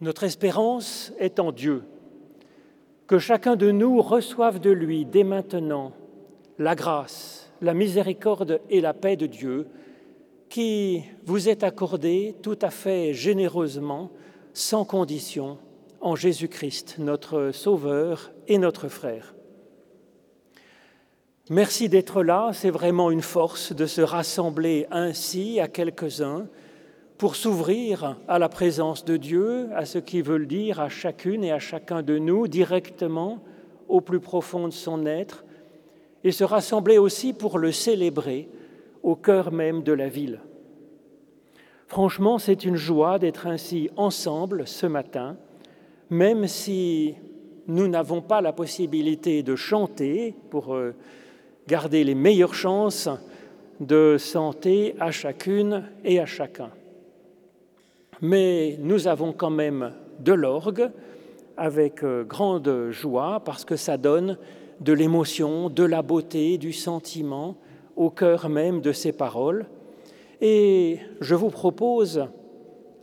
Notre espérance est en Dieu. Que chacun de nous reçoive de lui dès maintenant la grâce, la miséricorde et la paix de Dieu qui vous est accordée tout à fait généreusement, sans condition, en Jésus-Christ, notre Sauveur et notre frère. Merci d'être là, c'est vraiment une force de se rassembler ainsi à quelques-uns pour s'ouvrir à la présence de Dieu, à ce qu'il veut le dire à chacune et à chacun de nous directement au plus profond de son être, et se rassembler aussi pour le célébrer au cœur même de la ville. Franchement, c'est une joie d'être ainsi ensemble ce matin, même si nous n'avons pas la possibilité de chanter pour euh, garder les meilleures chances de santé à chacune et à chacun mais nous avons quand même de l'orgue avec euh, grande joie parce que ça donne de l'émotion, de la beauté, du sentiment au cœur même de ces paroles. Et je vous propose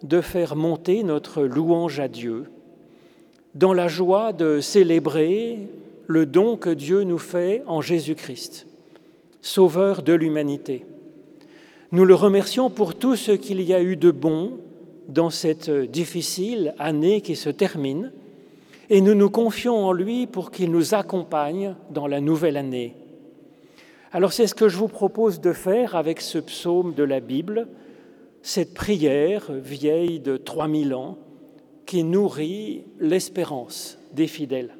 de faire monter notre louange à Dieu dans la joie de célébrer le don que Dieu nous fait en Jésus-Christ, Sauveur de l'humanité. Nous le remercions pour tout ce qu'il y a eu de bon dans cette difficile année qui se termine et nous nous confions en lui pour qu'il nous accompagne dans la nouvelle année. Alors c'est ce que je vous propose de faire avec ce psaume de la Bible, cette prière vieille de 3000 ans qui nourrit l'espérance des fidèles.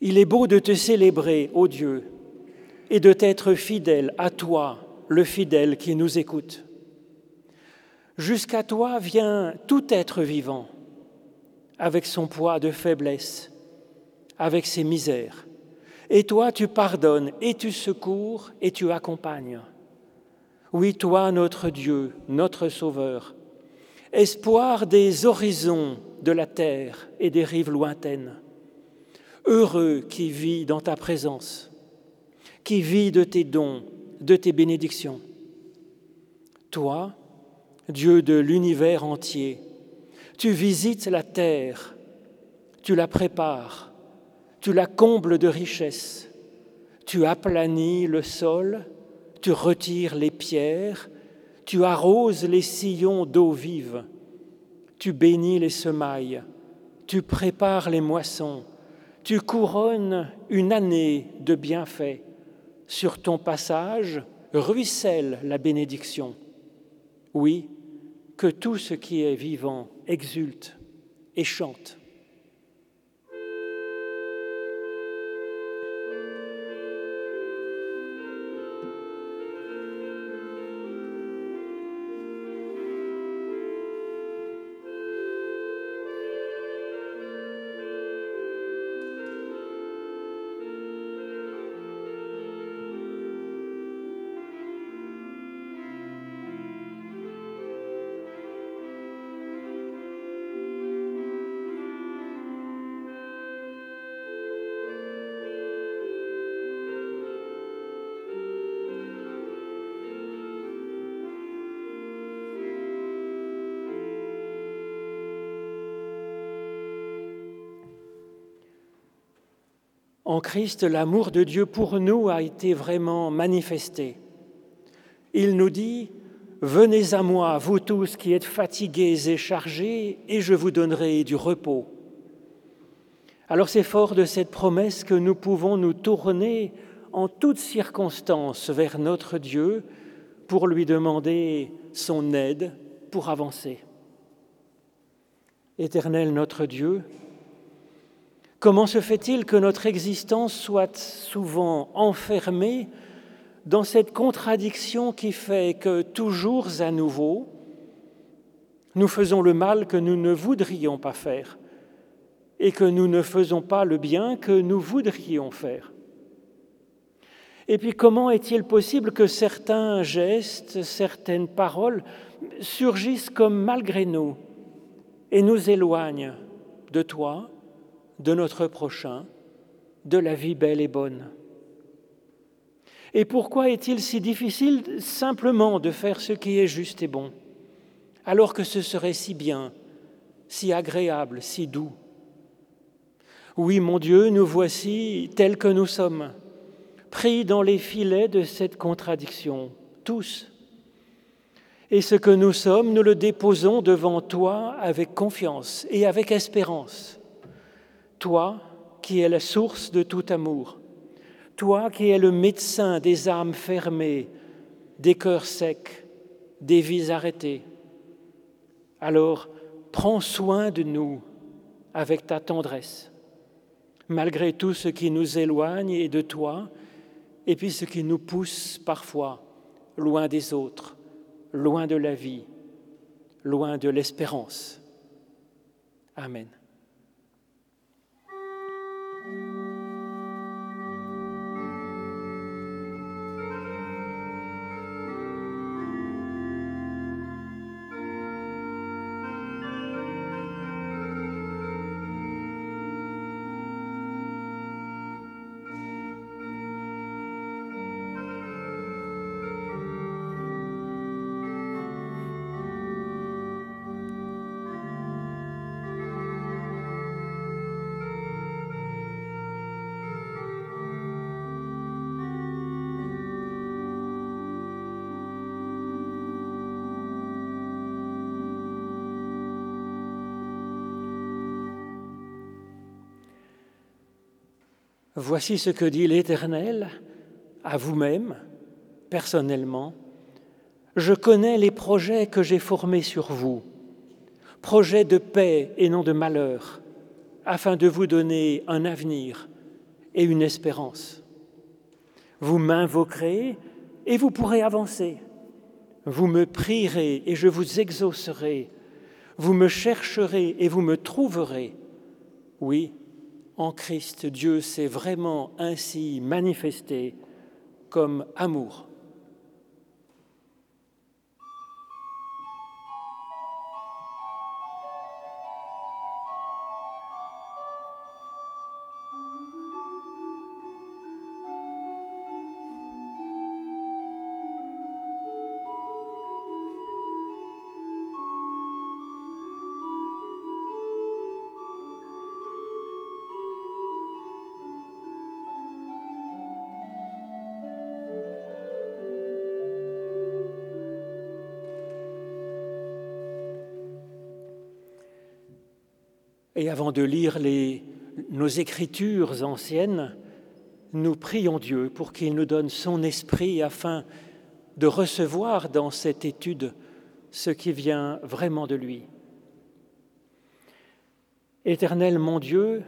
Il est beau de te célébrer, ô Dieu, et de t'être fidèle à toi, le fidèle qui nous écoute. Jusqu'à toi vient tout être vivant, avec son poids de faiblesse, avec ses misères. Et toi, tu pardonnes et tu secours et tu accompagnes. Oui, toi, notre Dieu, notre Sauveur, espoir des horizons de la terre et des rives lointaines, heureux qui vit dans ta présence, qui vit de tes dons, de tes bénédictions. Toi, Dieu de l'univers entier. Tu visites la terre, tu la prépares, tu la combles de richesses, tu aplanis le sol, tu retires les pierres, tu arroses les sillons d'eau vive, tu bénis les semailles, tu prépares les moissons, tu couronnes une année de bienfaits. Sur ton passage ruisselle la bénédiction. Oui, que tout ce qui est vivant exulte et chante. En Christ, l'amour de Dieu pour nous a été vraiment manifesté. Il nous dit, Venez à moi, vous tous qui êtes fatigués et chargés, et je vous donnerai du repos. Alors c'est fort de cette promesse que nous pouvons nous tourner en toutes circonstances vers notre Dieu pour lui demander son aide pour avancer. Éternel notre Dieu, Comment se fait-il que notre existence soit souvent enfermée dans cette contradiction qui fait que toujours à nouveau, nous faisons le mal que nous ne voudrions pas faire et que nous ne faisons pas le bien que nous voudrions faire? Et puis comment est-il possible que certains gestes, certaines paroles surgissent comme malgré nous et nous éloignent de toi de notre prochain, de la vie belle et bonne. Et pourquoi est-il si difficile simplement de faire ce qui est juste et bon alors que ce serait si bien, si agréable, si doux? Oui, mon Dieu, nous voici tels que nous sommes, pris dans les filets de cette contradiction, tous. Et ce que nous sommes, nous le déposons devant toi avec confiance et avec espérance. Toi qui es la source de tout amour, toi qui es le médecin des âmes fermées, des cœurs secs, des vies arrêtées. Alors, prends soin de nous avec ta tendresse, malgré tout ce qui nous éloigne et de toi, et puis ce qui nous pousse parfois loin des autres, loin de la vie, loin de l'espérance. Amen. Voici ce que dit l'Éternel à vous-même, personnellement. Je connais les projets que j'ai formés sur vous, projets de paix et non de malheur, afin de vous donner un avenir et une espérance. Vous m'invoquerez et vous pourrez avancer. Vous me prierez et je vous exaucerai. Vous me chercherez et vous me trouverez. Oui, en Christ, Dieu s'est vraiment ainsi manifesté comme amour. Avant de lire nos écritures anciennes, nous prions Dieu pour qu'il nous donne son esprit afin de recevoir dans cette étude ce qui vient vraiment de lui. Éternel mon Dieu,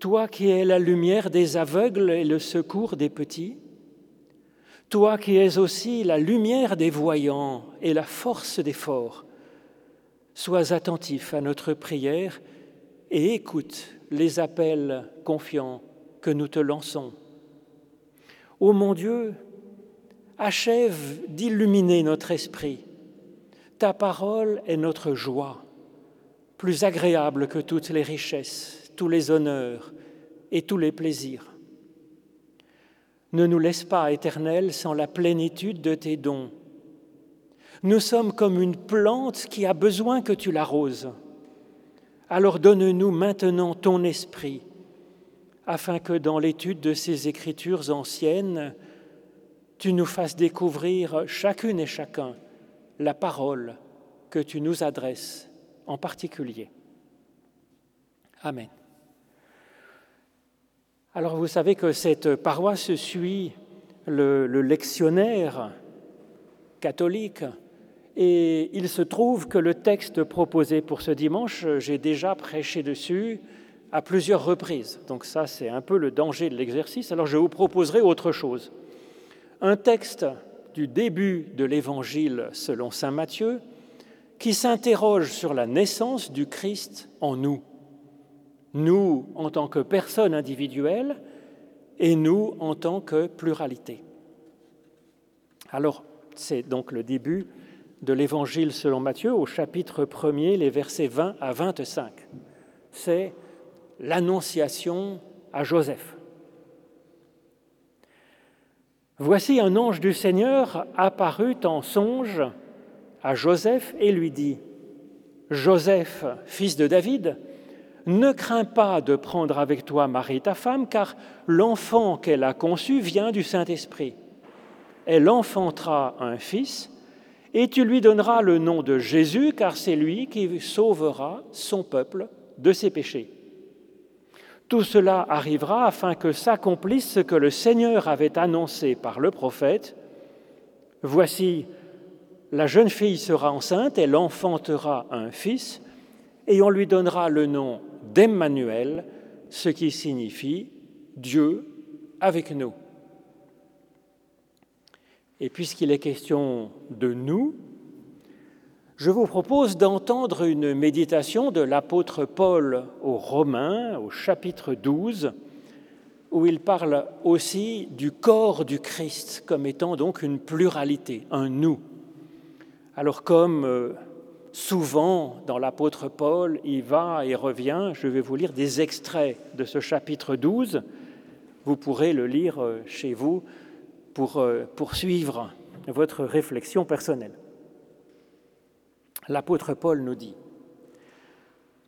toi qui es la lumière des aveugles et le secours des petits, toi qui es aussi la lumière des voyants et la force des forts, sois attentif à notre prière et écoute les appels confiants que nous te lançons. Ô mon Dieu, achève d'illuminer notre esprit. Ta parole est notre joie, plus agréable que toutes les richesses, tous les honneurs et tous les plaisirs. Ne nous laisse pas, Éternel, sans la plénitude de tes dons. Nous sommes comme une plante qui a besoin que tu l'arroses alors donne-nous maintenant ton esprit, afin que dans l'étude de ces écritures anciennes, tu nous fasses découvrir chacune et chacun la parole que tu nous adresses en particulier. Amen. Alors vous savez que cette paroisse suit le, le lectionnaire catholique et il se trouve que le texte proposé pour ce dimanche, j'ai déjà prêché dessus à plusieurs reprises. Donc ça, c'est un peu le danger de l'exercice. Alors je vous proposerai autre chose. Un texte du début de l'Évangile selon Saint Matthieu qui s'interroge sur la naissance du Christ en nous. Nous en tant que personne individuelle et nous en tant que pluralité. Alors, c'est donc le début de l'Évangile selon Matthieu au chapitre 1er, les versets 20 à 25. C'est l'annonciation à Joseph. Voici un ange du Seigneur apparut en songe à Joseph et lui dit, Joseph, fils de David, ne crains pas de prendre avec toi Marie ta femme, car l'enfant qu'elle a conçu vient du Saint-Esprit. Elle enfantera un fils, et tu lui donneras le nom de Jésus, car c'est lui qui sauvera son peuple de ses péchés. Tout cela arrivera afin que s'accomplisse ce que le Seigneur avait annoncé par le prophète. Voici, la jeune fille sera enceinte, elle enfantera un fils, et on lui donnera le nom d'Emmanuel, ce qui signifie Dieu avec nous. Et puisqu'il est question de nous, je vous propose d'entendre une méditation de l'apôtre Paul aux Romains, au chapitre 12, où il parle aussi du corps du Christ comme étant donc une pluralité, un nous. Alors comme euh, souvent dans l'apôtre Paul, il va et revient, je vais vous lire des extraits de ce chapitre 12. Vous pourrez le lire euh, chez vous pour euh, poursuivre votre réflexion personnelle. L'apôtre Paul nous dit,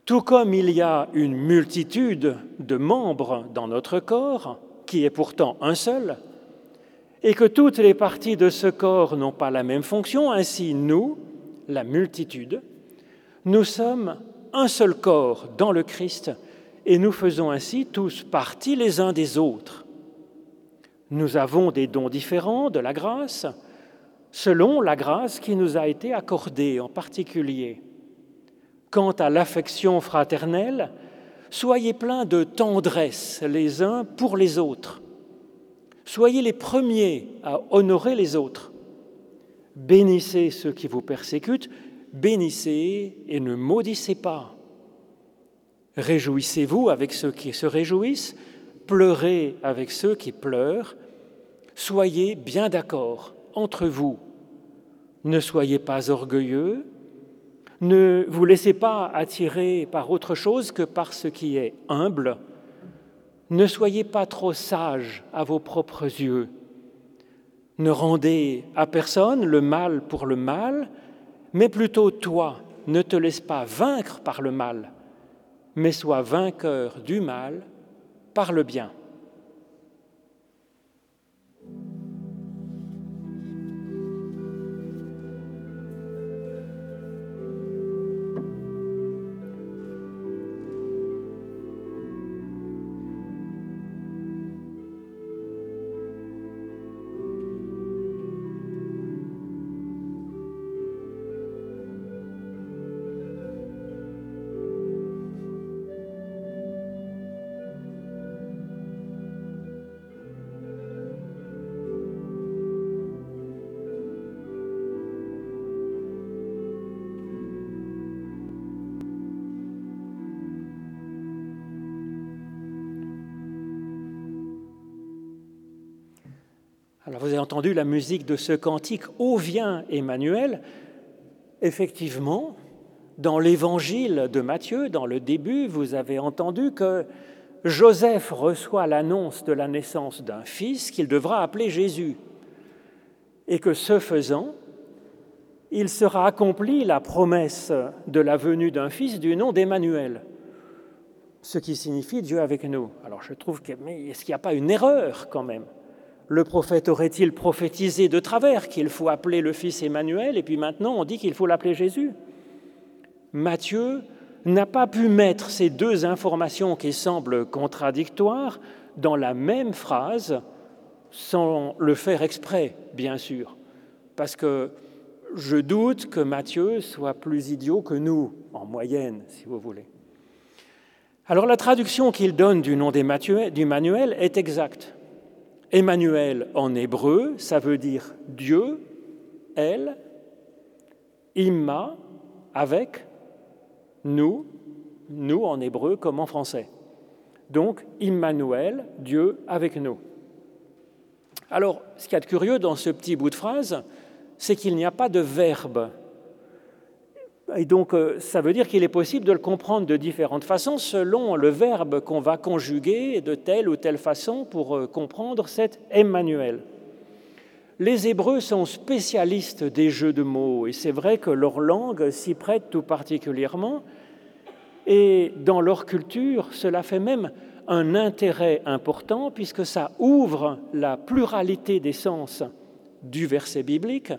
Tout comme il y a une multitude de membres dans notre corps, qui est pourtant un seul, et que toutes les parties de ce corps n'ont pas la même fonction, ainsi nous, la multitude, nous sommes un seul corps dans le Christ, et nous faisons ainsi tous partie les uns des autres. Nous avons des dons différents de la grâce, selon la grâce qui nous a été accordée en particulier. Quant à l'affection fraternelle, soyez pleins de tendresse les uns pour les autres. Soyez les premiers à honorer les autres. Bénissez ceux qui vous persécutent, bénissez et ne maudissez pas. Réjouissez-vous avec ceux qui se réjouissent, pleurez avec ceux qui pleurent, soyez bien d'accord entre vous. Ne soyez pas orgueilleux, ne vous laissez pas attirer par autre chose que par ce qui est humble. Ne soyez pas trop sage à vos propres yeux. Ne rendez à personne le mal pour le mal, mais plutôt toi, ne te laisse pas vaincre par le mal, mais sois vainqueur du mal par le bien. Alors vous avez entendu la musique de ce cantique Ô vient Emmanuel? Effectivement, dans l'évangile de Matthieu, dans le début, vous avez entendu que Joseph reçoit l'annonce de la naissance d'un fils qu'il devra appeler Jésus. Et que ce faisant, il sera accompli la promesse de la venue d'un fils du nom d'Emmanuel, ce qui signifie Dieu avec nous. Alors je trouve que, mais est-ce qu'il n'y a pas une erreur quand même? Le prophète aurait-il prophétisé de travers qu'il faut appeler le fils Emmanuel et puis maintenant on dit qu'il faut l'appeler Jésus? Matthieu n'a pas pu mettre ces deux informations qui semblent contradictoires dans la même phrase sans le faire exprès, bien sûr, parce que je doute que Matthieu soit plus idiot que nous, en moyenne, si vous voulez. Alors la traduction qu'il donne du nom d'Emmanuel est exacte. Emmanuel en hébreu, ça veut dire Dieu, elle, Imma, avec, nous, nous en hébreu comme en français. Donc, Immanuel, Dieu avec nous. Alors, ce qu'il y a de curieux dans ce petit bout de phrase, c'est qu'il n'y a pas de verbe et donc, euh, ça veut dire qu'il est possible de le comprendre de différentes façons selon le verbe qu'on va conjuguer de telle ou telle façon pour euh, comprendre cet Emmanuel. Les Hébreux sont spécialistes des jeux de mots et c'est vrai que leur langue s'y prête tout particulièrement. Et dans leur culture, cela fait même un intérêt important puisque ça ouvre la pluralité des sens du verset biblique.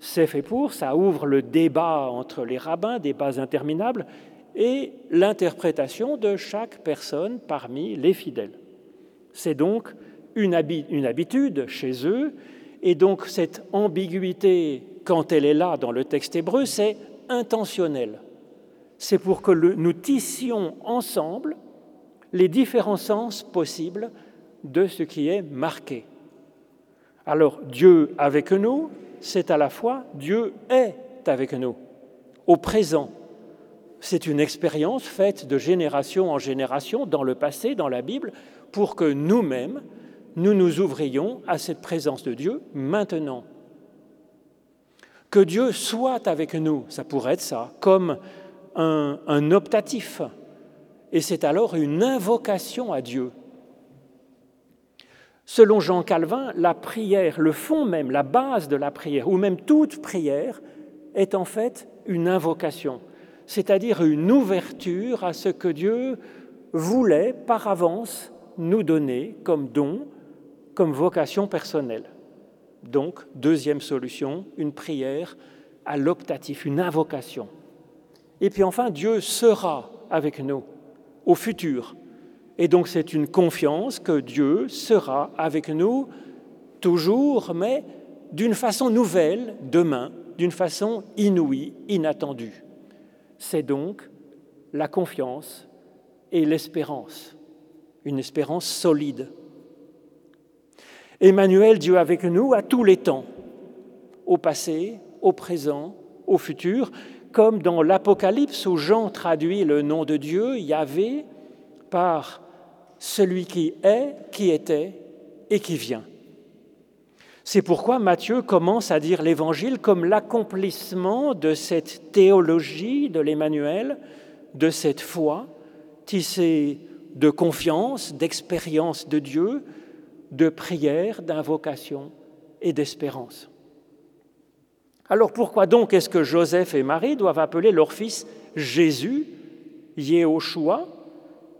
C'est fait pour, ça ouvre le débat entre les rabbins, débats interminables, et l'interprétation de chaque personne parmi les fidèles. C'est donc une, habitude chez eux, et donc cette ambiguïté, quand elle est là dans le texte hébreu, c'est intentionnel. C'est pour que nous tissions ensemble les différents sens possibles de ce qui est marqué. Alors Dieu avec nous, c'est à la fois Dieu est avec nous, au présent. C'est une expérience faite de génération en génération dans le passé, dans la Bible, pour que nous-mêmes, nous nous ouvrions à cette présence de Dieu maintenant. Que Dieu soit avec nous, ça pourrait être ça, comme un, un optatif, et c'est alors une invocation à Dieu. Selon Jean Calvin, la prière, le fond même, la base de la prière, ou même toute prière, est en fait une invocation, c'est-à-dire une ouverture à ce que Dieu voulait par avance nous donner comme don, comme vocation personnelle. Donc, deuxième solution, une prière à l'optatif, une invocation. Et puis enfin, Dieu sera avec nous au futur. Et donc c'est une confiance que Dieu sera avec nous toujours, mais d'une façon nouvelle, demain, d'une façon inouïe, inattendue. C'est donc la confiance et l'espérance, une espérance solide. Emmanuel, Dieu avec nous à tous les temps, au passé, au présent, au futur, comme dans l'Apocalypse où Jean traduit le nom de Dieu, Yahvé, par celui qui est, qui était et qui vient. C'est pourquoi Matthieu commence à dire l'Évangile comme l'accomplissement de cette théologie de l'Emmanuel, de cette foi tissée de confiance, d'expérience de Dieu, de prière, d'invocation et d'espérance. Alors pourquoi donc est-ce que Joseph et Marie doivent appeler leur fils Jésus, Yehoshua,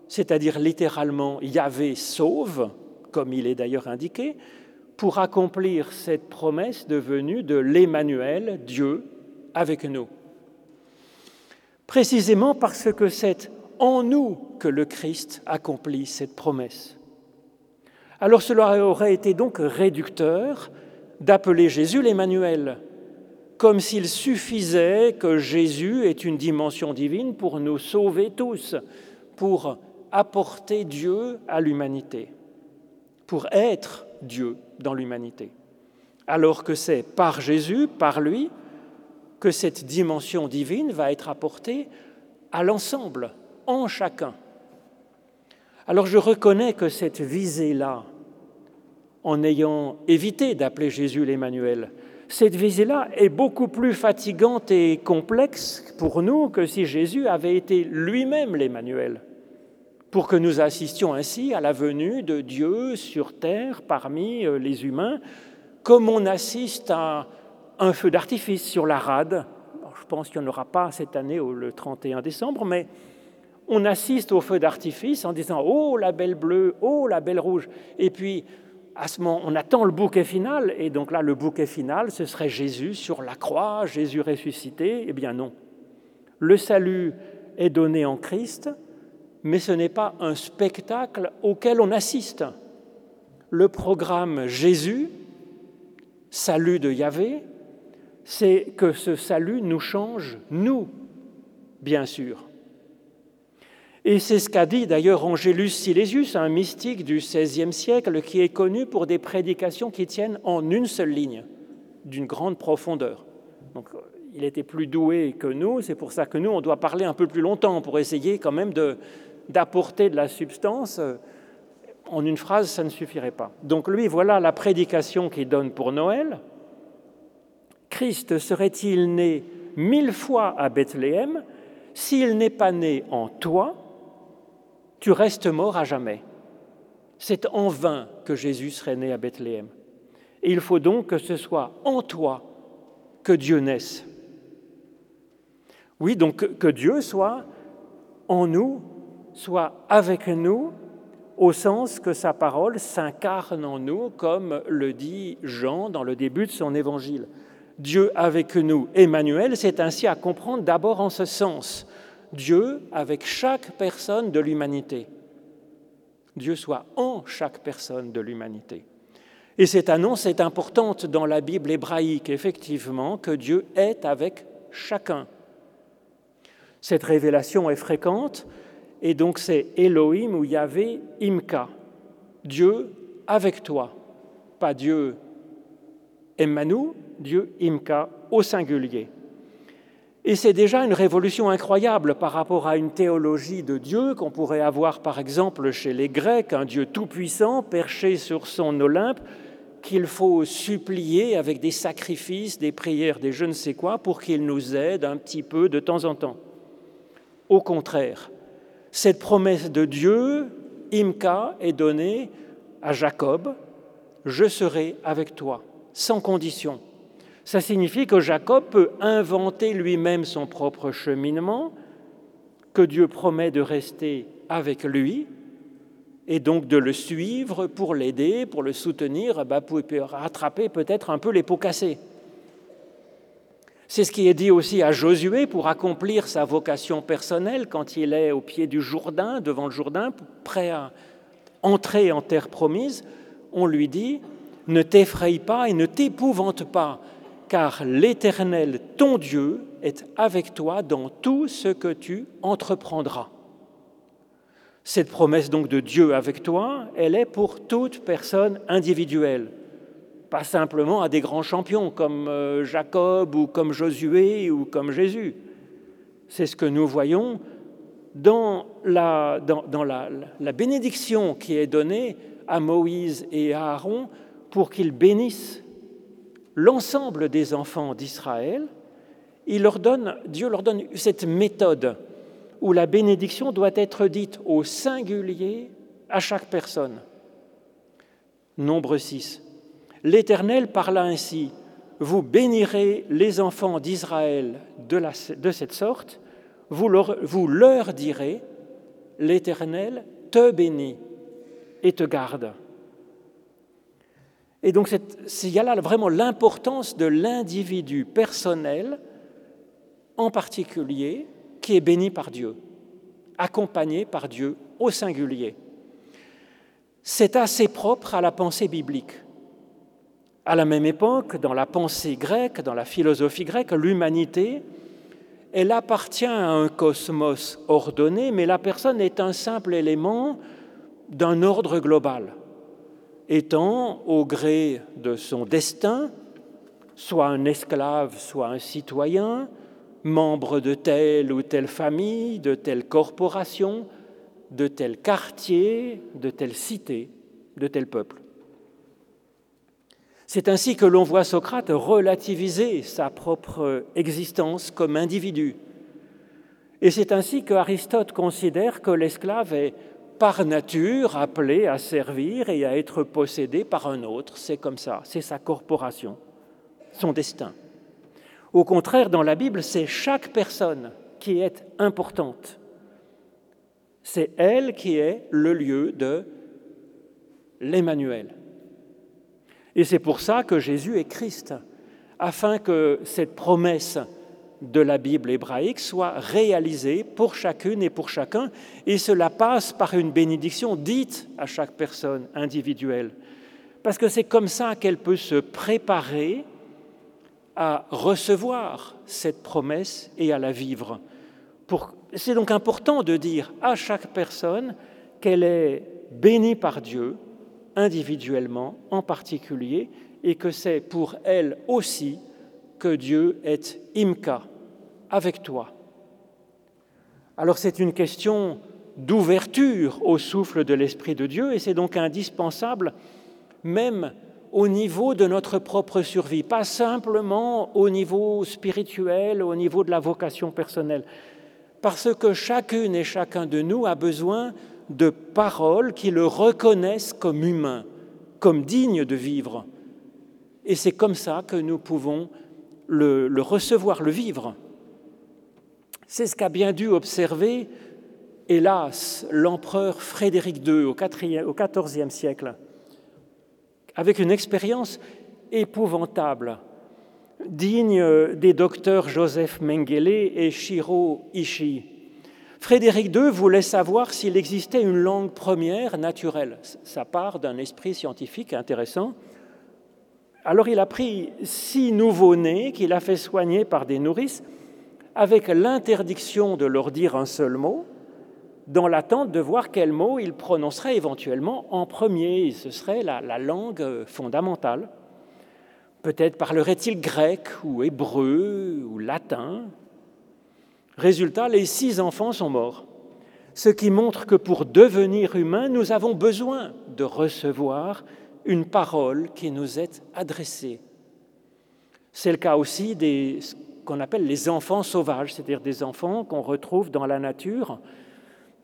c'est-à-dire littéralement Yahvé sauve, comme il est d'ailleurs indiqué, pour accomplir cette promesse devenue de l'Emmanuel, Dieu avec nous Précisément parce que c'est en nous que le Christ accomplit cette promesse. Alors cela aurait été donc réducteur d'appeler Jésus l'Emmanuel, comme s'il suffisait que Jésus ait une dimension divine pour nous sauver tous, pour apporter Dieu à l'humanité, pour être Dieu dans l'humanité. Alors que c'est par Jésus, par lui, que cette dimension divine va être apportée à l'ensemble, en chacun. Alors je reconnais que cette visée-là, en ayant évité d'appeler Jésus l'Emmanuel, cette visée-là est beaucoup plus fatigante et complexe pour nous que si Jésus avait été lui-même l'Emmanuel, pour que nous assistions ainsi à la venue de Dieu sur terre parmi euh, les humains, comme on assiste à un feu d'artifice sur la rade. je pense qu'il n'y en aura pas cette année le 31 décembre, mais on assiste au feu d'artifice en disant Oh la belle bleue, oh la belle rouge. Et puis à ce moment, on attend le bouquet final, et donc là, le bouquet final, ce serait Jésus sur la croix, Jésus ressuscité. Eh bien non. Le salut est donné en Christ, mais ce n'est pas un spectacle auquel on assiste. Le programme Jésus, salut de Yahvé, c'est que ce salut nous change, nous, bien sûr. Et c'est ce qu'a dit d'ailleurs Angélus Silesius, un mystique du XVIe siècle qui est connu pour des prédications qui tiennent en une seule ligne, d'une grande profondeur. Donc, il était plus doué que nous, c'est pour ça que nous, on doit parler un peu plus longtemps pour essayer quand même d'apporter de, la substance. En une phrase, ça ne suffirait pas. Donc lui, voilà la prédication qu'il donne pour Noël. Christ serait-il né mille fois à Bethléem? S'il n'est pas né en toi tu restes mort à jamais. C'est en vain que Jésus serait né à Bethléem. Et il faut donc que ce soit en toi que Dieu naisse. Oui, donc que Dieu soit en nous, soit avec nous, au sens que sa parole s'incarne en nous, comme le dit Jean dans le début de son évangile. Dieu avec nous, Emmanuel, c'est ainsi à comprendre d'abord en ce sens. Dieu avec chaque personne de l'humanité. Dieu soit en chaque personne de l'humanité. Et cette annonce est importante dans la Bible hébraïque, effectivement, que Dieu est avec chacun. Cette révélation est fréquente, et donc c'est Elohim ou Yahvé Imka, Dieu avec toi, pas Dieu Emmanuel, Dieu Imka au singulier. Et c'est déjà une révolution incroyable par rapport à une théologie de Dieu qu'on pourrait avoir par exemple chez les Grecs, un Dieu tout-puissant perché sur son Olympe, qu'il faut supplier avec des sacrifices, des prières, des je ne sais quoi, pour qu'il nous aide un petit peu de temps en temps. Au contraire, cette promesse de Dieu, Imka, est donnée à Jacob, je serai avec toi, sans condition. Ça signifie que Jacob peut inventer lui-même son propre cheminement, que Dieu promet de rester avec lui et donc de le suivre pour l'aider, pour le soutenir, pour rattraper peut-être un peu les pots cassés. C'est ce qui est dit aussi à Josué pour accomplir sa vocation personnelle quand il est au pied du Jourdain, devant le Jourdain, prêt à entrer en terre promise. On lui dit, ne t'effraie pas et ne t'épouvante pas, car l'Éternel, ton Dieu, est avec toi dans tout ce que tu entreprendras. Cette promesse donc de Dieu avec toi, elle est pour toute personne individuelle, pas simplement à des grands champions comme euh, Jacob ou comme Josué ou comme Jésus. C'est ce que nous voyons dans, la, dans, la, la bénédiction qui est donnée à Moïse et à Aaron pour qu'ils bénissent l'ensemble des enfants d'Israël, il leur donne, Dieu leur donne cette méthode où la bénédiction doit être dite au singulier à chaque personne. Nombre 6. L'Éternel parla ainsi, Vous bénirez les enfants d'Israël de, cette sorte, vous leur, vous leur direz, L'Éternel te bénit et te garde. Et donc, il y a là vraiment l'importance de l'individu personnel, en particulier, qui est béni par Dieu, accompagné par Dieu au singulier. C'est assez propre à la pensée biblique. À la même époque, dans la pensée grecque, dans la philosophie grecque, l'humanité, elle appartient à un cosmos ordonné, mais la personne est un simple élément d'un ordre global étant au gré de son destin, soit un esclave, soit un citoyen, membre de telle ou telle famille, de telle corporation, de tel quartier, de telle cité, de tel peuple. C'est ainsi que l'on voit Socrate relativiser sa propre existence comme individu. Et c'est ainsi que Aristote considère que l'esclave est par nature appelé à servir et à être possédé par un autre. C'est comme ça, c'est sa corporation, son destin. Au contraire, dans la Bible, c'est chaque personne qui est importante. C'est elle qui est le lieu de l'Emmanuel. Et c'est pour ça que Jésus est Christ, afin que cette promesse de la Bible hébraïque soit réalisée pour chacune et pour chacun, et cela passe par une bénédiction dite à chaque personne individuelle, parce que c'est comme ça qu'elle peut se préparer à recevoir cette promesse et à la vivre. C'est donc important de dire à chaque personne qu'elle est bénie par Dieu, individuellement en particulier, et que c'est pour elle aussi que Dieu est imka, avec toi. Alors c'est une question d'ouverture au souffle de l'Esprit de Dieu et c'est donc indispensable même au niveau de notre propre survie, pas simplement au niveau spirituel, au niveau de la vocation personnelle, parce que chacune et chacun de nous a besoin de paroles qui le reconnaissent comme humain, comme digne de vivre, Et c'est comme ça que nous pouvons le, recevoir, le vivre. C'est ce qu'a bien dû observer, hélas, l'empereur Frédéric II au XIVe siècle, avec une expérience épouvantable, digne des docteurs Joseph Mengele et Shiro Ishii. Frédéric II voulait savoir s'il existait une langue première naturelle. Ça part d'un esprit scientifique intéressant. Alors il a pris six nouveaux-nés qu'il a fait soigner par des nourrices avec l'interdiction de leur dire un seul mot, dans l'attente de voir quel mot il prononcerait éventuellement en premier. Ce serait la, la langue fondamentale. Peut-être parlerait-il grec ou hébreu ou latin. Résultat, les six enfants sont morts. Ce qui montre que pour devenir humain, nous avons besoin de recevoir une parole qui nous est adressée. C'est le cas aussi des ce qu'on appelle les enfants sauvages, c'est-à-dire des enfants qu'on retrouve dans la nature,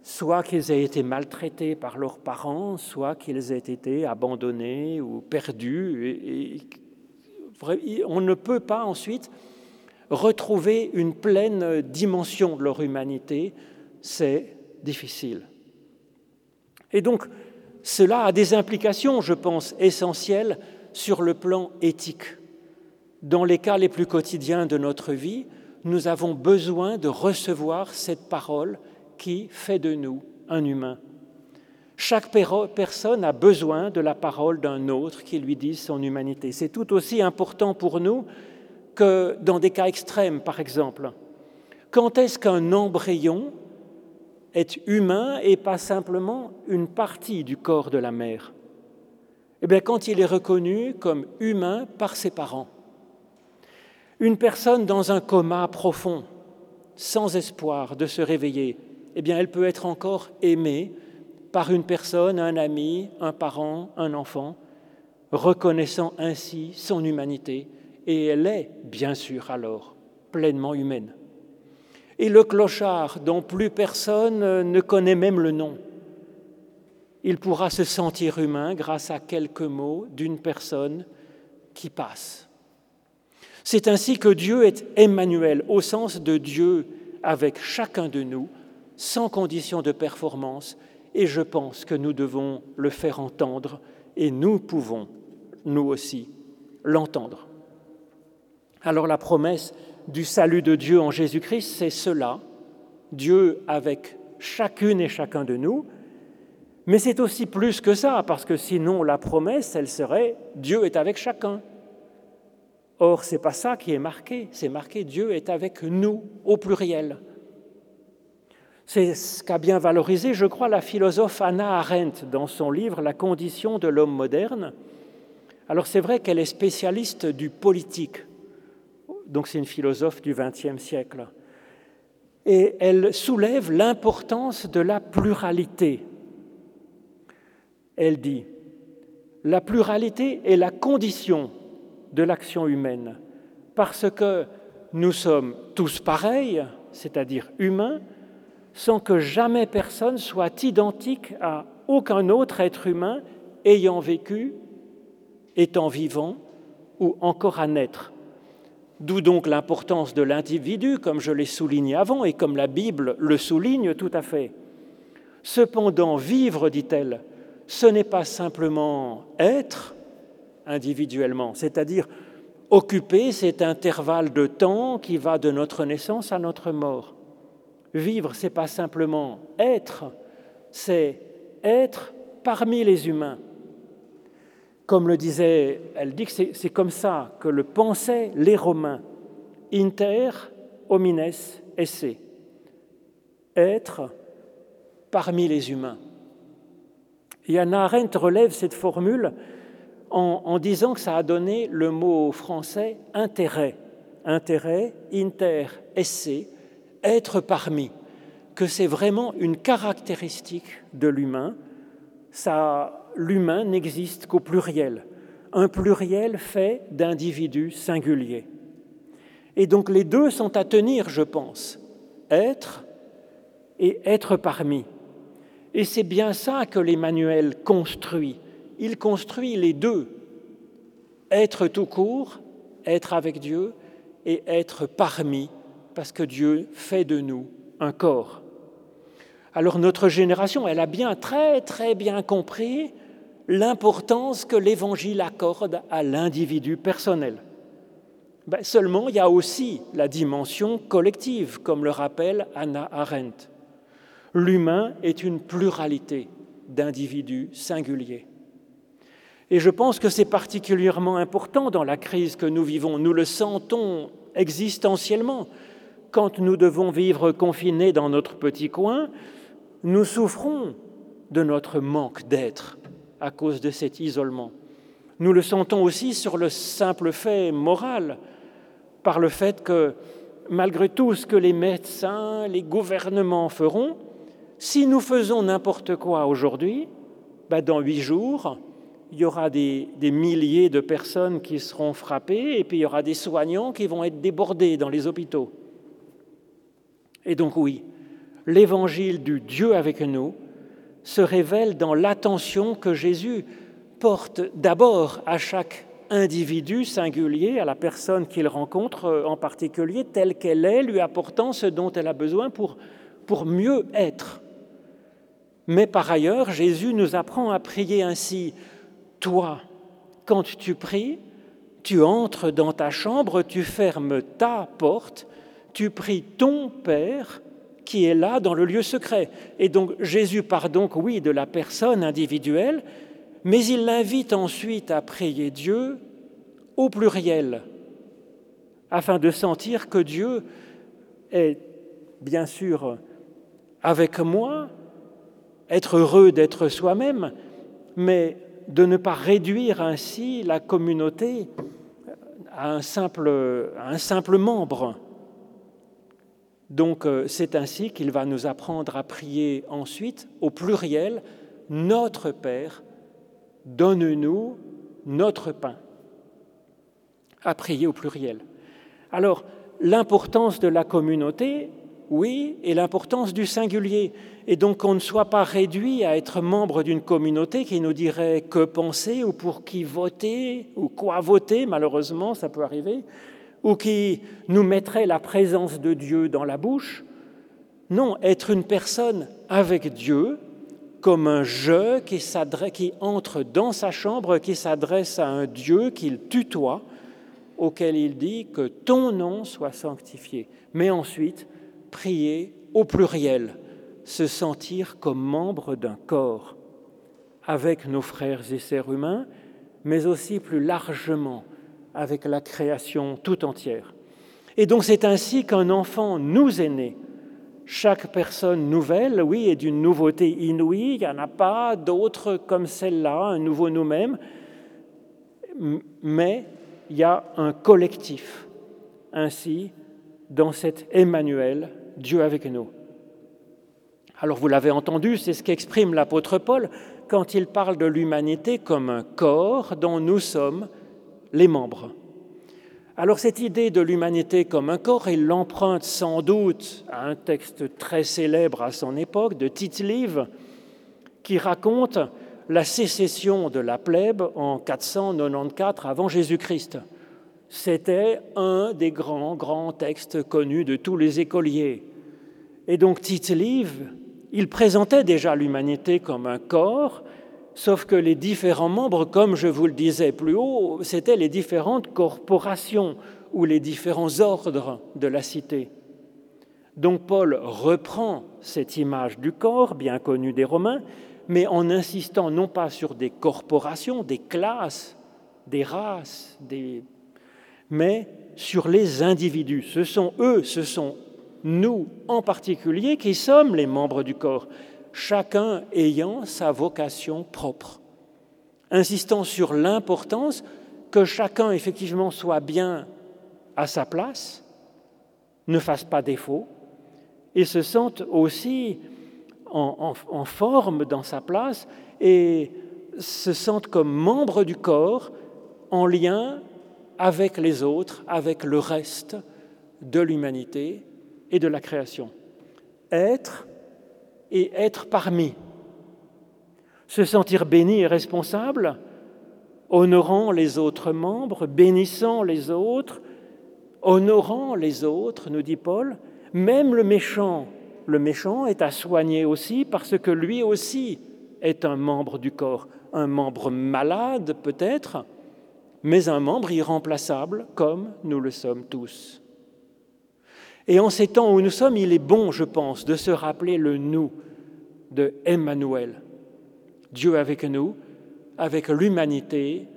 soit qu'ils aient été maltraités par leurs parents, soit qu'ils aient été abandonnés ou perdus. Et, on ne peut pas ensuite retrouver une pleine dimension de leur humanité, c'est difficile. Et donc, cela a des implications, je pense, essentielles sur le plan éthique. Dans les cas les plus quotidiens de notre vie, nous avons besoin de recevoir cette parole qui fait de nous un humain. Chaque personne a besoin de la parole d'un autre qui lui dise son humanité. C'est tout aussi important pour nous que dans des cas extrêmes, par exemple. Quand est-ce qu'un embryon est humain et pas simplement une partie du corps de la mère? Eh bien, quand il est reconnu comme humain par ses parents. Une personne dans un coma profond, sans espoir de se réveiller, eh bien, elle peut être encore aimée par une personne, un ami, un parent, un enfant, reconnaissant ainsi son humanité, et elle est, bien sûr, alors pleinement humaine et le clochard dont plus personne ne connaît même le nom. Il pourra se sentir humain grâce à quelques mots d'une personne qui passe. C'est ainsi que Dieu est Emmanuel, au sens de Dieu avec chacun de nous, sans condition de performance, et je pense que nous devons le faire entendre, et nous pouvons, nous aussi, l'entendre. Alors la promesse du salut de Dieu en Jésus-Christ, c'est cela, Dieu avec chacune et chacun de nous, mais c'est aussi plus que ça, parce que sinon la promesse, elle serait Dieu est avec chacun. Or, ce n'est pas ça qui est marqué, c'est marqué Dieu est avec nous au pluriel. C'est ce qu'a bien valorisé, je crois, la philosophe Anna Arendt dans son livre La condition de l'homme moderne. Alors c'est vrai qu'elle est spécialiste du politique, donc c'est une philosophe du XXe siècle. Et elle soulève l'importance de la pluralité. Elle dit, la pluralité est la condition de l'action humaine, parce que nous sommes tous pareils, c'est-à-dire humains, sans que jamais personne soit identique à aucun autre être humain ayant vécu, étant vivant ou encore à naître. D'où donc l'importance de l'individu, comme je l'ai souligné avant et comme la Bible le souligne tout à fait. Cependant, vivre, dit-elle, ce n'est pas simplement être individuellement, c'est-à-dire occuper cet intervalle de temps qui va de notre naissance à notre mort. Vivre, c'est pas simplement être, c'est être parmi les humains. Comme le disait, que c'est comme ça que le pensaient les Romains. Inter homines esse. Être parmi les humains. Et Anna Arendt relève cette formule en, en, disant que ça a donné le mot français intérêt. Intérêt, inter esse, être parmi. Que c'est vraiment une caractéristique de l'humain. Ça l'humain n'existe qu'au pluriel, un pluriel fait d'individus singuliers. Et donc les deux sont à tenir, je pense, être et être parmi. Et c'est bien ça que l'Emmanuel construit. Il construit les deux. être tout court, être avec Dieu et être parmi, parce que Dieu fait de nous un corps. Alors notre génération, elle a bien, très très bien compris l'importance que l'Évangile accorde à l'individu personnel. Ben, seulement, il y a aussi la dimension collective, comme le rappelle Anna Arendt. L'humain est une pluralité d'individus singuliers. Et je pense que c'est particulièrement important dans la crise que nous vivons. Nous le sentons existentiellement. Quand nous devons vivre confinés dans notre petit coin, nous souffrons de notre manque d'être à cause de cet isolement. Nous le sentons aussi sur le simple fait moral, par le fait que malgré tout ce que les médecins, les gouvernements feront, si nous faisons n'importe quoi aujourd'hui, ben dans huit jours, il y aura des, des, milliers de personnes qui seront frappées et puis il y aura des soignants qui vont être débordés dans les hôpitaux. Et donc oui, l'évangile du Dieu avec nous se révèle dans l'attention que Jésus porte d'abord à chaque individu singulier, à la personne qu'il rencontre en particulier, telle qu'elle est, lui apportant ce dont elle a besoin pour, pour mieux être. Mais par ailleurs, Jésus nous apprend à prier ainsi. Toi, quand tu pries, tu entres dans ta chambre, tu fermes ta porte, tu pries ton Père qui est là dans le lieu secret. Et donc Jésus part donc, oui, de la personne individuelle, mais il l'invite ensuite à prier Dieu au pluriel, afin de sentir que Dieu est bien sûr avec moi, être heureux d'être soi-même, mais de ne pas réduire ainsi la communauté à un simple, à un simple membre. Donc euh, c'est ainsi qu'il va nous apprendre à prier ensuite au pluriel, Notre Père, donne-nous notre pain. À prier au pluriel. Alors, l'importance de la communauté, oui, et l'importance du singulier. Et donc qu'on ne soit pas réduit à être membre d'une communauté qui nous dirait que penser ou pour qui voter ou quoi voter, malheureusement, ça peut arriver, ou qui nous mettrait la présence de Dieu dans la bouche. Non, être une personne avec Dieu, comme un je qui, qui entre dans sa chambre, qui s'adresse à un Dieu qu'il tutoie, auquel il dit que ton nom soit sanctifié. Mais ensuite, prier au pluriel, se sentir comme membre d'un corps, avec nos frères et sœurs humains, mais aussi plus largement avec la création tout entière. Et donc c'est ainsi qu'un enfant nous est né. Chaque personne nouvelle, oui, est d'une nouveauté inouïe, il n'y en a pas d'autres comme celle-là, un nouveau nous-mêmes, mais il y a un collectif. Ainsi, dans cet Emmanuel, Dieu avec nous. Alors vous l'avez entendu, c'est ce qu'exprime l'apôtre Paul quand il parle de l'humanité comme un corps dont nous sommes les membres. Alors cette idée de l'humanité comme un corps, il l'emprunte sans doute à un texte très célèbre à son époque de Tite-Live qui raconte la sécession de la plèbe en 494 avant Jésus-Christ. C'était un des grands, grands textes connus de tous les écoliers. Et donc Tite-Live, il présentait déjà l'humanité comme un corps Sauf que les différents membres, comme je vous le disais plus haut, c'étaient les différentes corporations ou les différents ordres de la cité. Donc Paul reprend cette image du corps, bien connue des Romains, mais en insistant non pas sur des corporations, des classes, des races, des... mais sur les individus. Ce sont eux, ce sont nous en particulier qui sommes les membres du corps chacun ayant sa vocation propre, insistant sur l'importance que chacun effectivement soit bien à sa place, ne fasse pas défaut, et se sente aussi en, forme dans sa place et se sente comme membre du corps en lien avec les autres, avec le reste de l'humanité et de la création. Être et être parmi. Se sentir béni et responsable, honorant les autres membres, bénissant les autres, honorant les autres, nous dit Paul, même le méchant. Le méchant est à soigner aussi parce que lui aussi est un membre du corps, un membre malade peut-être, mais un membre irremplaçable comme nous le sommes tous. Et en ces temps où nous sommes, il est bon, je pense, de se rappeler le nous de Emmanuel, Dieu avec nous, avec l'humanité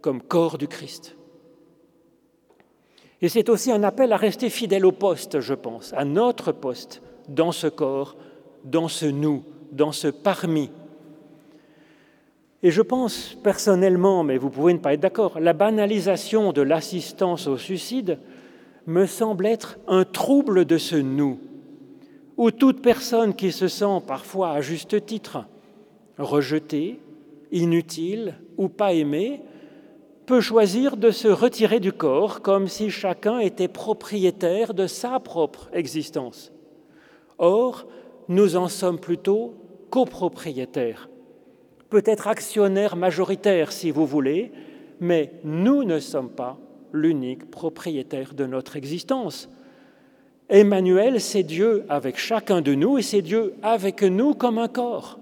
comme corps du Christ. Et c'est aussi un appel à rester fidèle au poste, je pense, à notre poste dans ce corps, dans ce nous, dans ce parmi. Et je pense personnellement, mais vous pouvez ne pas être d'accord, la banalisation de l'assistance au suicide me semble être un trouble de ce nous, où toute personne qui se sent parfois à juste titre rejetée, inutile ou pas aimée peut choisir de se retirer du corps comme si chacun était propriétaire de sa propre existence. Or, nous en sommes plutôt copropriétaires, peut-être actionnaires majoritaires si vous voulez, mais nous ne sommes pas l'unique propriétaire de notre existence. Emmanuel, c'est Dieu avec chacun de nous et c'est Dieu avec nous comme un corps.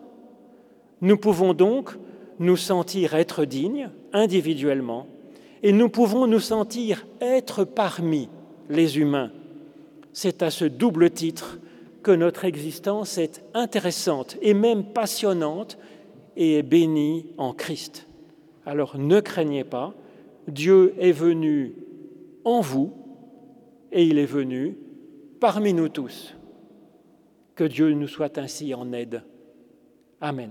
Nous pouvons donc nous sentir être dignes individuellement et nous pouvons nous sentir être parmi les humains. C'est à ce double titre que notre existence est intéressante et même passionnante et est bénie en Christ. Alors ne craignez pas, Dieu est venu en vous et il est venu parmi nous tous. Que Dieu nous soit ainsi en aide. Amen.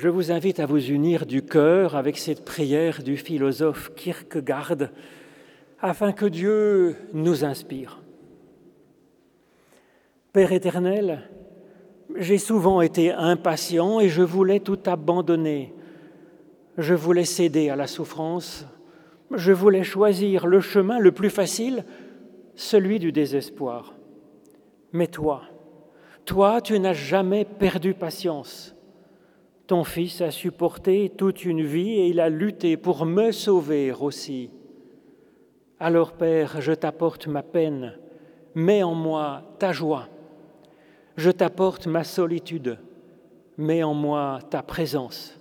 Je vous invite à vous unir du cœur avec cette prière du philosophe Kierkegaard afin que Dieu nous inspire. Père éternel, j'ai souvent été impatient et je voulais tout abandonner. Je voulais céder à la souffrance. Je voulais choisir le chemin le plus facile, celui du désespoir. Mais toi, toi, tu n'as jamais perdu patience. Ton Fils a supporté toute une vie et il a lutté pour me sauver aussi. Alors Père, je t'apporte ma peine, mets en moi ta joie. Je t'apporte ma solitude, mets en moi ta présence.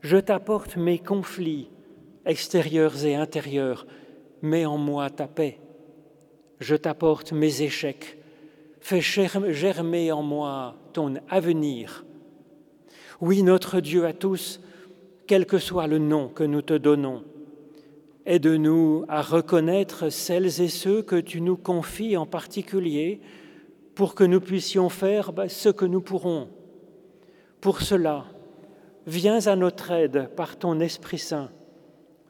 Je t'apporte mes conflits extérieurs et intérieurs, mets en moi ta paix. Je t'apporte mes échecs, fais germer en moi ton avenir. Oui, notre Dieu à tous, quel que soit le nom que nous te donnons, Aide-nous à reconnaître celles et ceux que tu nous confies en particulier pour que nous puissions faire bah, ce que nous pourrons. Pour cela, viens à notre aide par ton Esprit Saint,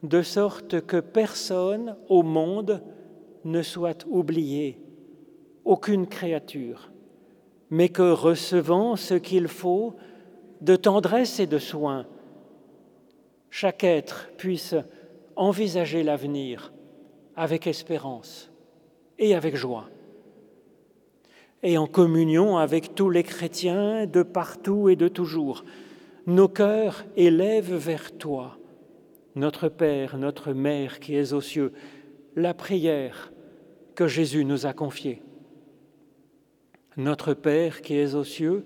de sorte que personne au monde ne soit oublié, aucune créature, mais que recevant ce qu'il faut de tendresse et de soin, chaque être puisse envisager l'avenir avec espérance et avec joie. Et en communion avec tous les chrétiens de partout et de toujours, nos cœurs élèvent vers toi, notre Père, notre Mère qui es aux cieux, la prière que Jésus nous a confiée. Notre Père qui es aux cieux,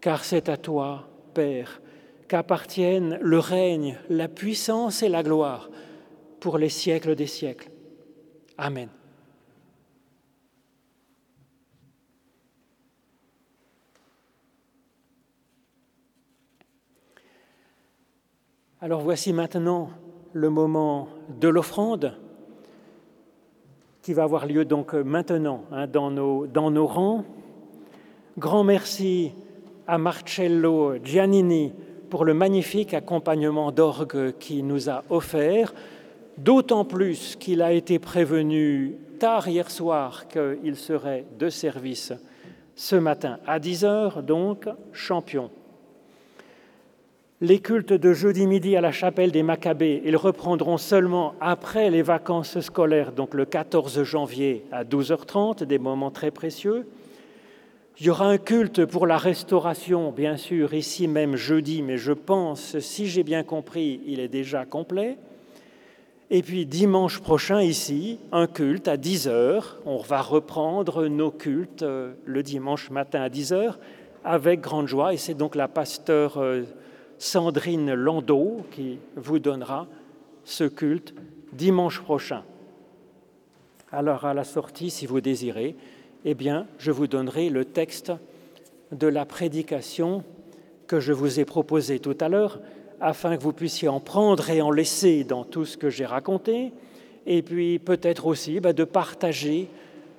Car c'est à toi, Père, qu'appartiennent le règne, la puissance et la gloire pour les siècles des siècles. Amen. Alors voici maintenant le moment de l'offrande qui va avoir lieu donc maintenant hein, dans, nos, dans nos rangs. Grand merci à Marcello Giannini pour le magnifique accompagnement d'orgue qu'il nous a offert, d'autant plus qu'il a été prévenu tard hier soir qu'il serait de service ce matin à 10 heures, donc champion. Les cultes de jeudi midi à la chapelle des Maccabées, ils reprendront seulement après les vacances scolaires, donc le 14 janvier à 12h30, des moments très précieux. Il y aura un culte pour la restauration, bien sûr, ici même jeudi, mais je pense, si j'ai bien compris, il est déjà complet. Et puis dimanche prochain, ici, un culte à 10 heures. On va reprendre nos cultes euh, le dimanche matin à 10 heures avec grande joie. Et c'est donc la pasteur euh, Sandrine Landau qui vous donnera ce culte dimanche prochain. Alors à la sortie, si vous désirez, eh bien, je vous donnerai le texte de la prédication que je vous ai proposé tout à l'heure, afin que vous puissiez en prendre et en laisser dans tout ce que j'ai raconté, et puis peut-être aussi bah, de partager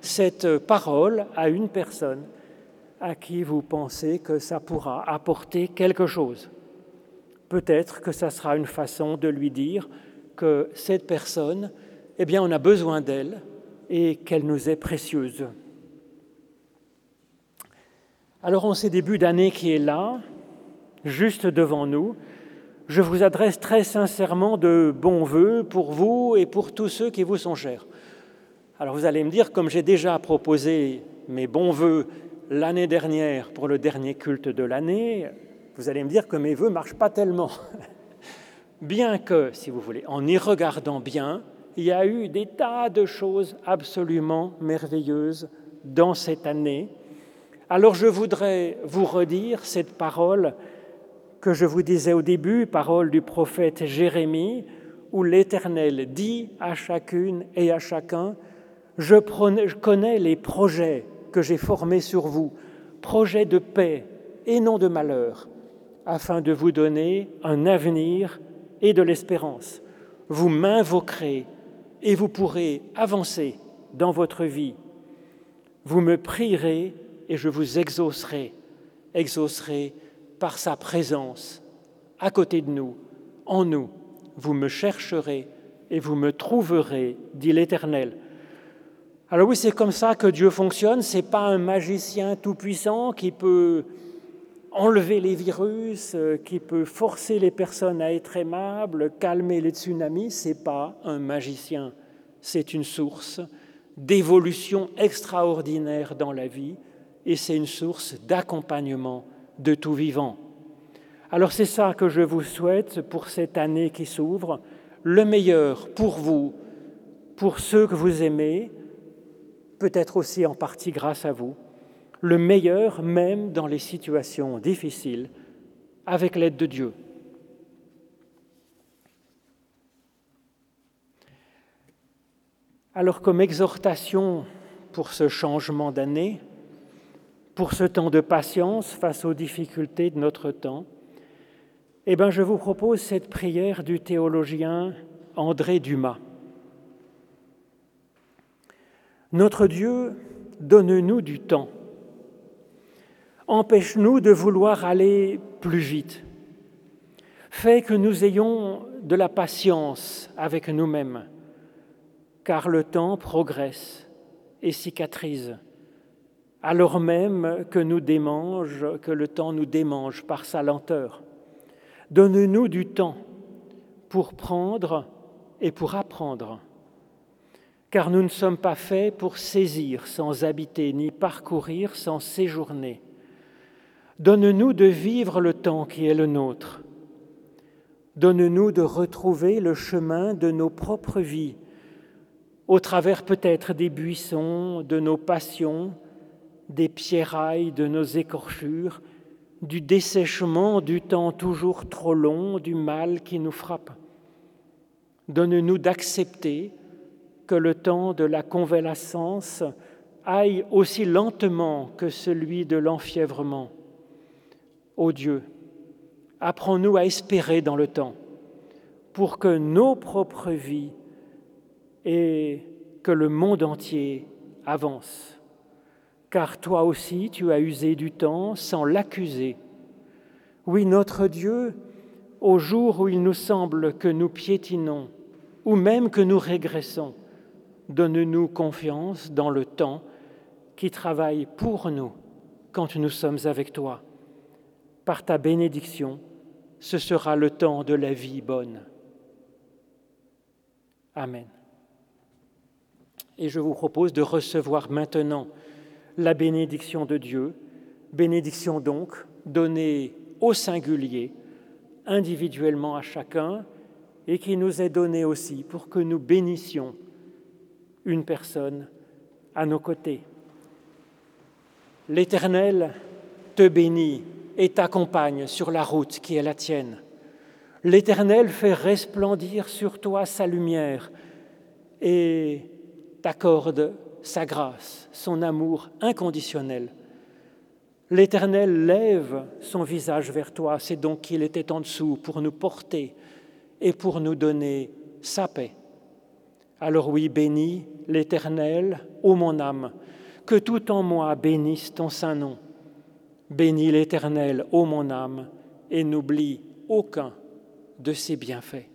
cette parole à une personne à qui vous pensez que ça pourra apporter quelque chose. Peut-être que ça sera une façon de lui dire que cette personne, eh bien, on a besoin d'elle et qu'elle nous est précieuse. Alors en ces débuts d'année qui est là, juste devant nous, je vous adresse très sincèrement de bons voeux pour vous et pour tous ceux qui vous sont chers. Alors vous allez me dire, comme j'ai déjà proposé mes bons voeux l'année dernière pour le dernier culte de l'année, vous allez me dire que mes voeux ne marchent pas tellement. bien que, si vous voulez, en y regardant bien, il y a eu des tas de choses absolument merveilleuses dans cette année alors je voudrais vous redire cette parole que je vous disais au début, parole du prophète Jérémie, où l'Éternel dit à chacune et à chacun, je connais les projets que j'ai formés sur vous, projets de paix et non de malheur, afin de vous donner un avenir et de l'espérance. Vous m'invoquerez et vous pourrez avancer dans votre vie. Vous me prierez et je vous exaucerai, exaucerai par sa présence à côté de nous, en nous. Vous me chercherez et vous me trouverez, dit l'Éternel. Alors oui, c'est comme ça que Dieu fonctionne. C'est pas un magicien tout-puissant qui peut enlever les virus, euh, qui peut forcer les personnes à être aimables, calmer les tsunamis. C'est pas un magicien. C'est une source d'évolution extraordinaire dans la vie et c'est une source d'accompagnement de tout vivant. Alors c'est ça que je vous souhaite pour cette année qui s'ouvre, le meilleur pour vous, pour ceux que vous aimez, peut-être aussi en partie grâce à vous, le meilleur même dans les situations difficiles, avec l'aide de Dieu. Alors comme exhortation pour ce changement d'année, pour ce temps de patience face aux difficultés de notre temps, eh bien, je vous propose cette prière du théologien André Dumas. Notre Dieu, donne-nous du temps. Empêche-nous de vouloir aller plus vite. Fais que nous ayons de la patience avec nous-mêmes, car le temps progresse et cicatrise, alors même que nous démange, que le temps nous démange par sa lenteur. Donne-nous du temps pour prendre et pour apprendre car nous ne sommes pas faits pour saisir sans habiter, ni parcourir sans séjourner. Donne-nous de vivre le temps qui est le nôtre. Donne-nous de retrouver le chemin de nos propres vies, au travers peut-être des buissons, de nos passions, des pierrailles, de nos écorchures, du dessèchement du temps toujours trop long, du mal qui nous frappe. Donne-nous d'accepter que le temps de la convalescence aille aussi lentement que celui de l'enfièvrement. Ô Dieu, apprends-nous à espérer dans le temps pour que nos propres vies et que le monde entier avance. Car toi aussi tu as usé du temps sans l'accuser. Oui, notre Dieu, au jour où il nous semble que nous piétinons, ou même que nous régressons, Donne-nous confiance dans le temps qui travaille pour nous quand nous sommes avec toi. Par ta bénédiction, ce sera le temps de la vie bonne. Amen. Et je vous propose de recevoir maintenant la bénédiction de Dieu, bénédiction donc donnée au singulier, individuellement à chacun, et qui nous est donnée aussi pour que nous bénissions une personne à nos côtés. L'Éternel te bénit et t'accompagne sur la route qui est la tienne. L'Éternel fait resplendir sur toi sa lumière et t'accorde sa grâce, son amour inconditionnel. L'Éternel lève son visage vers toi, c'est donc qu'il était en dessous pour nous porter et pour nous donner sa paix. Alors oui, bénis l'Éternel, ô mon âme, que tout en moi bénisse ton saint nom. Bénis l'Éternel, ô mon âme, et n'oublie aucun de ses bienfaits.